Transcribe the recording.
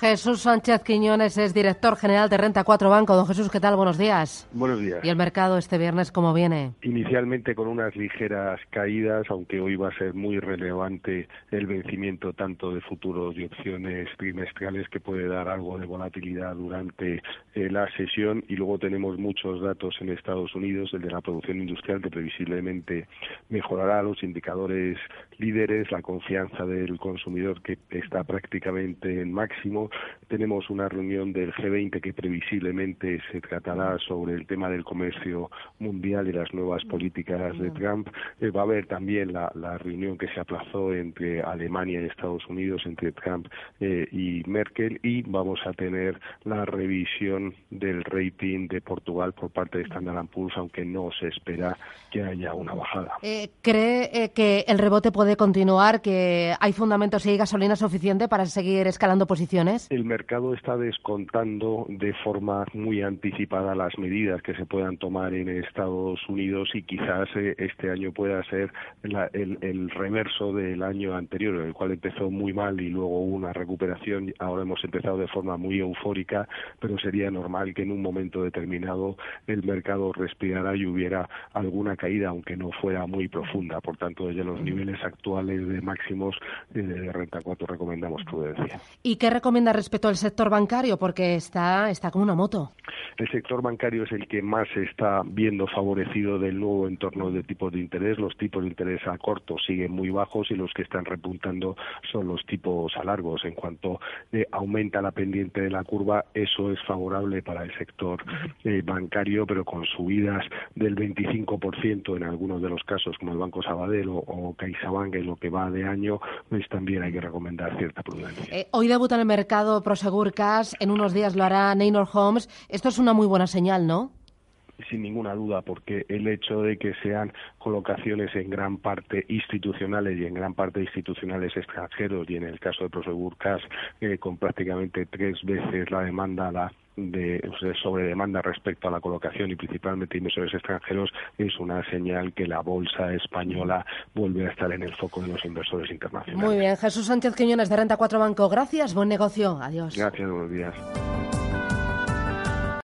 Jesús Sánchez Quiñones es director general de Renta 4 Banco. Don Jesús, ¿qué tal? Buenos días. Buenos días. ¿Y el mercado este viernes cómo viene? Inicialmente con unas ligeras caídas, aunque hoy va a ser muy relevante el vencimiento tanto de futuros y opciones trimestrales que puede dar algo de volatilidad durante eh, la sesión. Y luego tenemos muchos datos en Estados Unidos, el de la producción industrial que previsiblemente mejorará los indicadores líderes, la confianza del consumidor que está prácticamente en máximo tenemos una reunión del G20 que previsiblemente se tratará sobre el tema del comercio mundial y las nuevas políticas de Trump. Eh, va a haber también la, reunión que se aplazó entre Alemania y Estados Unidos, entre Trump eh, y Merkel, y vamos a tener la revisión del rating de Portugal por parte de Standard Poor's, aunque no se espera que haya una bajada. Eh, ¿Cree que el rebote puede continuar, que hay fundamentos y gasolina suficiente para seguir escalando posiciones? El mercado está descontando de forma muy anticipada las medidas que se puedan tomar en Estados Unidos y quizás eh, este año pueda ser el, reverso del año anterior, el cual empezó muy mal y luego hubo una recuperación. Ahora hemos empezado de forma muy eufórica, pero sería normal que en un momento determinado el mercado respirara y hubiera alguna caída, aunque no fuera muy profunda. Por tanto, desde los niveles actuales de máximos eh, de renta 4 recomendamos prudencia. ¿Y qué recomienda respecto al sector bancario? Porque está, está como una moto. El sector bancario es el que más se está viendo favorecido del nuevo entorno de tipos de interés. Los tipos de interés a corto siguen muy bajos y los que están repuntando son los tipos a largos. En cuanto eh, aumenta la pendiente de la curva, eso es favorable para el sector eh, bancario, pero con subidas del 25% en algunos de los casos, como el Banco Sabadell o, CaixaBank en lo que va de año, pues también hay que recomendar cierta prudencia. Eh, hoy debuta en el mercado Prosegur Cash, en unos días lo hará Neynor Homes. Esto es una muy buena señal, ¿no? sin ninguna duda, porque el hecho de que sean colocaciones en gran parte institucionales y en gran parte institucionales extranjeros, y en el caso de Prosegur Cash, eh, con prácticamente tres veces la demanda la de, sobre demanda respecto a la colocación y principalmente inversores extranjeros es una señal que la bolsa española vuelve a estar en el foco de los inversores internacionales. Muy bien, Jesús Sánchez Quiñones de Renta 4 Banco, gracias, buen negocio, adiós. Gracias, buenos días.